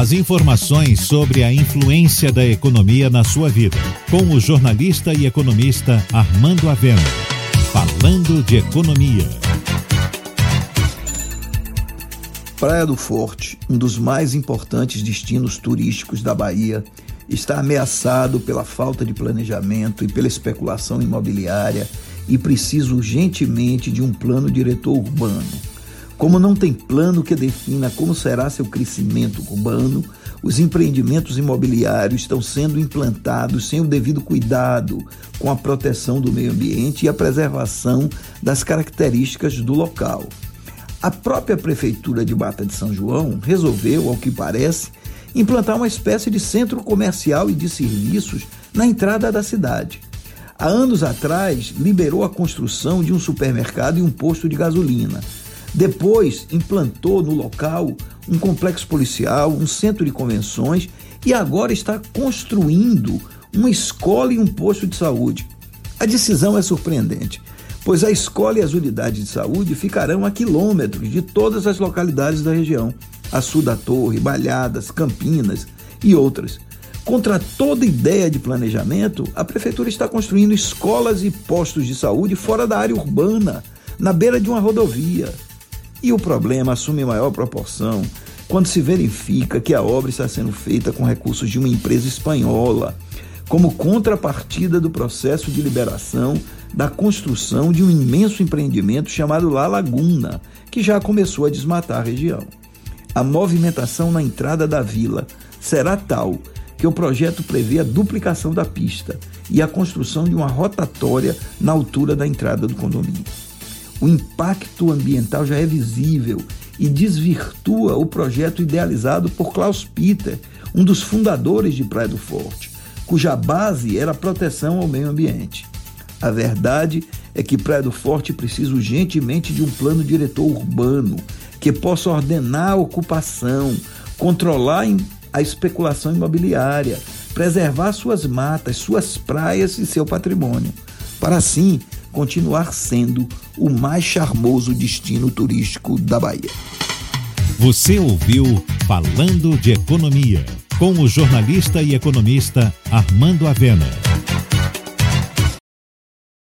As informações sobre a influência da economia na sua vida, com o jornalista e economista Armando Avena. Falando de economia. Praia do Forte, um dos mais importantes destinos turísticos da Bahia, está ameaçado pela falta de planejamento e pela especulação imobiliária e precisa urgentemente de um plano diretor urbano. Como não tem plano que defina como será seu crescimento urbano, os empreendimentos imobiliários estão sendo implantados sem o devido cuidado com a proteção do meio ambiente e a preservação das características do local. A própria Prefeitura de Bata de São João resolveu, ao que parece, implantar uma espécie de centro comercial e de serviços na entrada da cidade. Há anos atrás, liberou a construção de um supermercado e um posto de gasolina. Depois, implantou no local um complexo policial, um centro de convenções e agora está construindo uma escola e um posto de saúde. A decisão é surpreendente pois a escola e as unidades de saúde ficarão a quilômetros de todas as localidades da região, a sul da Torre, Balhadas, Campinas e outras. Contra toda ideia de planejamento, a prefeitura está construindo escolas e postos de saúde fora da área urbana, na beira de uma rodovia. E o problema assume maior proporção quando se verifica que a obra está sendo feita com recursos de uma empresa espanhola, como contrapartida do processo de liberação da construção de um imenso empreendimento chamado La Laguna, que já começou a desmatar a região. A movimentação na entrada da vila será tal que o projeto prevê a duplicação da pista e a construção de uma rotatória na altura da entrada do condomínio. O impacto ambiental já é visível e desvirtua o projeto idealizado por Klaus Peter, um dos fundadores de Praia do Forte, cuja base era a proteção ao meio ambiente. A verdade é que Praia do Forte precisa urgentemente de um plano diretor urbano que possa ordenar a ocupação, controlar a especulação imobiliária, preservar suas matas, suas praias e seu patrimônio, para assim continuar sendo o mais charmoso destino turístico da Bahia. Você ouviu Falando de Economia, com o jornalista e economista Armando Avena.